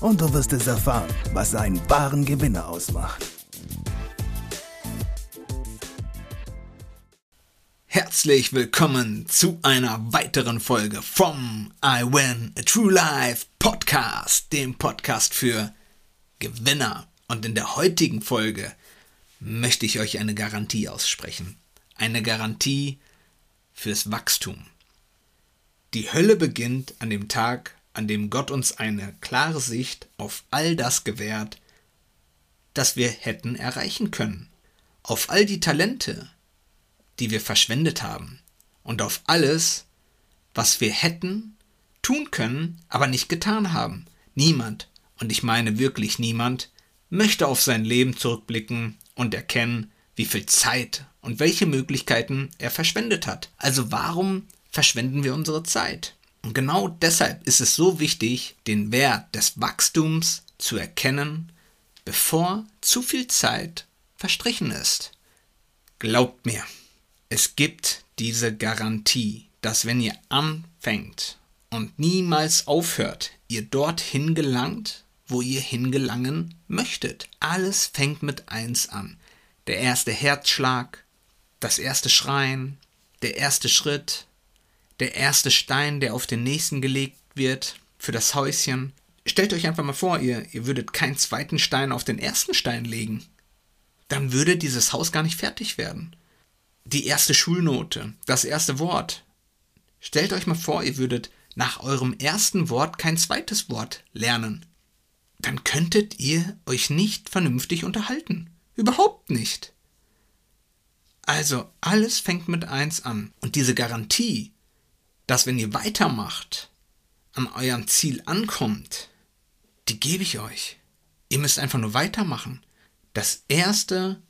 und du wirst es erfahren, was einen wahren Gewinner ausmacht. Herzlich willkommen zu einer weiteren Folge vom I Win a True Life Podcast, dem Podcast für Gewinner. Und in der heutigen Folge möchte ich euch eine Garantie aussprechen. Eine Garantie fürs Wachstum. Die Hölle beginnt an dem Tag, an dem Gott uns eine klare Sicht auf all das gewährt, das wir hätten erreichen können, auf all die Talente, die wir verschwendet haben und auf alles, was wir hätten tun können, aber nicht getan haben. Niemand, und ich meine wirklich niemand, möchte auf sein Leben zurückblicken und erkennen, wie viel Zeit und welche Möglichkeiten er verschwendet hat. Also warum verschwenden wir unsere Zeit? Und genau deshalb ist es so wichtig, den Wert des Wachstums zu erkennen, bevor zu viel Zeit verstrichen ist. Glaubt mir, es gibt diese Garantie, dass wenn ihr anfängt und niemals aufhört, ihr dorthin gelangt, wo ihr hingelangen möchtet. Alles fängt mit eins an. Der erste Herzschlag, das erste Schreien, der erste Schritt, der erste Stein, der auf den nächsten gelegt wird für das Häuschen. Stellt euch einfach mal vor, ihr, ihr würdet keinen zweiten Stein auf den ersten Stein legen. Dann würde dieses Haus gar nicht fertig werden. Die erste Schulnote, das erste Wort. Stellt euch mal vor, ihr würdet nach eurem ersten Wort kein zweites Wort lernen. Dann könntet ihr euch nicht vernünftig unterhalten. Überhaupt nicht. Also alles fängt mit eins an. Und diese Garantie, dass wenn ihr weitermacht, an eurem Ziel ankommt, die gebe ich euch. Ihr müsst einfach nur weitermachen. Das erste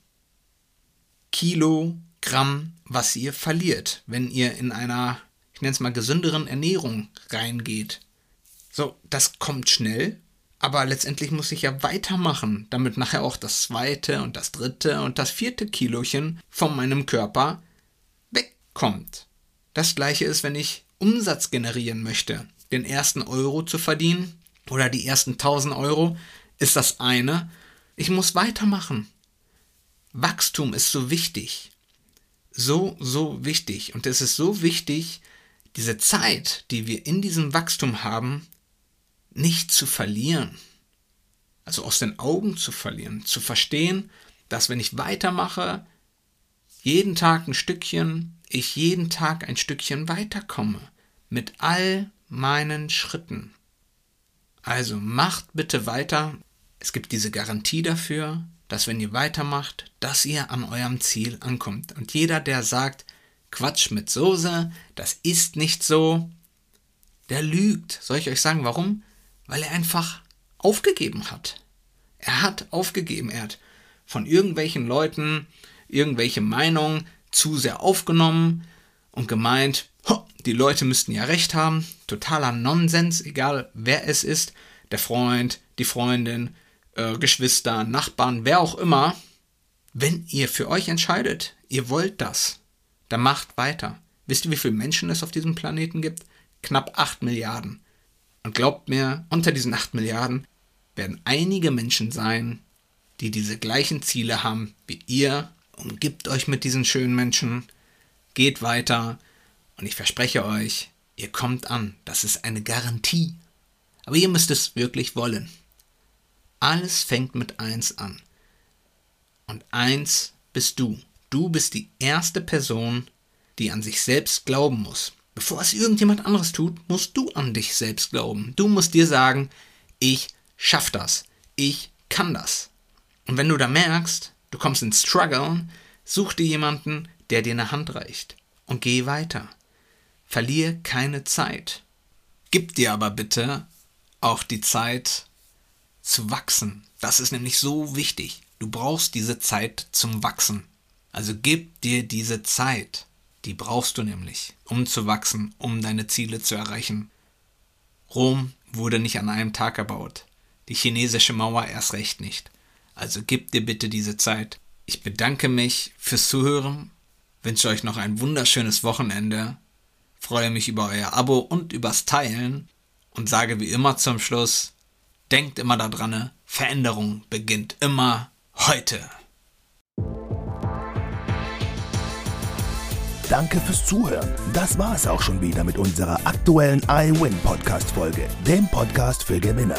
Kilogramm, was ihr verliert, wenn ihr in einer, ich nenne es mal, gesünderen Ernährung reingeht. So, das kommt schnell, aber letztendlich muss ich ja weitermachen, damit nachher auch das zweite und das dritte und das vierte Kilochen von meinem Körper wegkommt. Das gleiche ist, wenn ich Umsatz generieren möchte, den ersten Euro zu verdienen oder die ersten 1000 Euro, ist das eine. Ich muss weitermachen. Wachstum ist so wichtig. So, so wichtig. Und es ist so wichtig, diese Zeit, die wir in diesem Wachstum haben, nicht zu verlieren. Also aus den Augen zu verlieren. Zu verstehen, dass wenn ich weitermache, jeden Tag ein Stückchen, ich jeden Tag ein Stückchen weiterkomme mit all meinen Schritten. Also macht bitte weiter. Es gibt diese Garantie dafür, dass wenn ihr weitermacht, dass ihr an eurem Ziel ankommt. Und jeder, der sagt, Quatsch mit Soße, das ist nicht so, der lügt. Soll ich euch sagen, warum? Weil er einfach aufgegeben hat. Er hat aufgegeben. Er hat von irgendwelchen Leuten irgendwelche Meinungen zu sehr aufgenommen und gemeint, die Leute müssten ja recht haben, totaler Nonsens, egal wer es ist, der Freund, die Freundin, äh, Geschwister, Nachbarn, wer auch immer. Wenn ihr für euch entscheidet, ihr wollt das, dann macht weiter. Wisst ihr, wie viele Menschen es auf diesem Planeten gibt? Knapp 8 Milliarden. Und glaubt mir, unter diesen 8 Milliarden werden einige Menschen sein, die diese gleichen Ziele haben wie ihr umgibt euch mit diesen schönen Menschen, geht weiter und ich verspreche euch, ihr kommt an. Das ist eine Garantie. Aber ihr müsst es wirklich wollen. Alles fängt mit eins an. Und eins bist du. Du bist die erste Person, die an sich selbst glauben muss. Bevor es irgendjemand anderes tut, musst du an dich selbst glauben. Du musst dir sagen, ich schaff das. Ich kann das. Und wenn du da merkst, du kommst ins Struggle, such dir jemanden, der dir eine Hand reicht und geh weiter. Verlier keine Zeit. Gib dir aber bitte auch die Zeit zu wachsen. Das ist nämlich so wichtig. Du brauchst diese Zeit zum Wachsen. Also gib dir diese Zeit. Die brauchst du nämlich, um zu wachsen, um deine Ziele zu erreichen. Rom wurde nicht an einem Tag erbaut. Die chinesische Mauer erst recht nicht. Also gib dir bitte diese Zeit. Ich bedanke mich fürs Zuhören, wünsche euch noch ein wunderschönes Wochenende, freue mich über euer Abo und übers Teilen und sage wie immer zum Schluss, denkt immer daran, Veränderung beginnt immer heute. Danke fürs Zuhören. Das war es auch schon wieder mit unserer aktuellen iWin Podcast Folge, dem Podcast für Gewinner.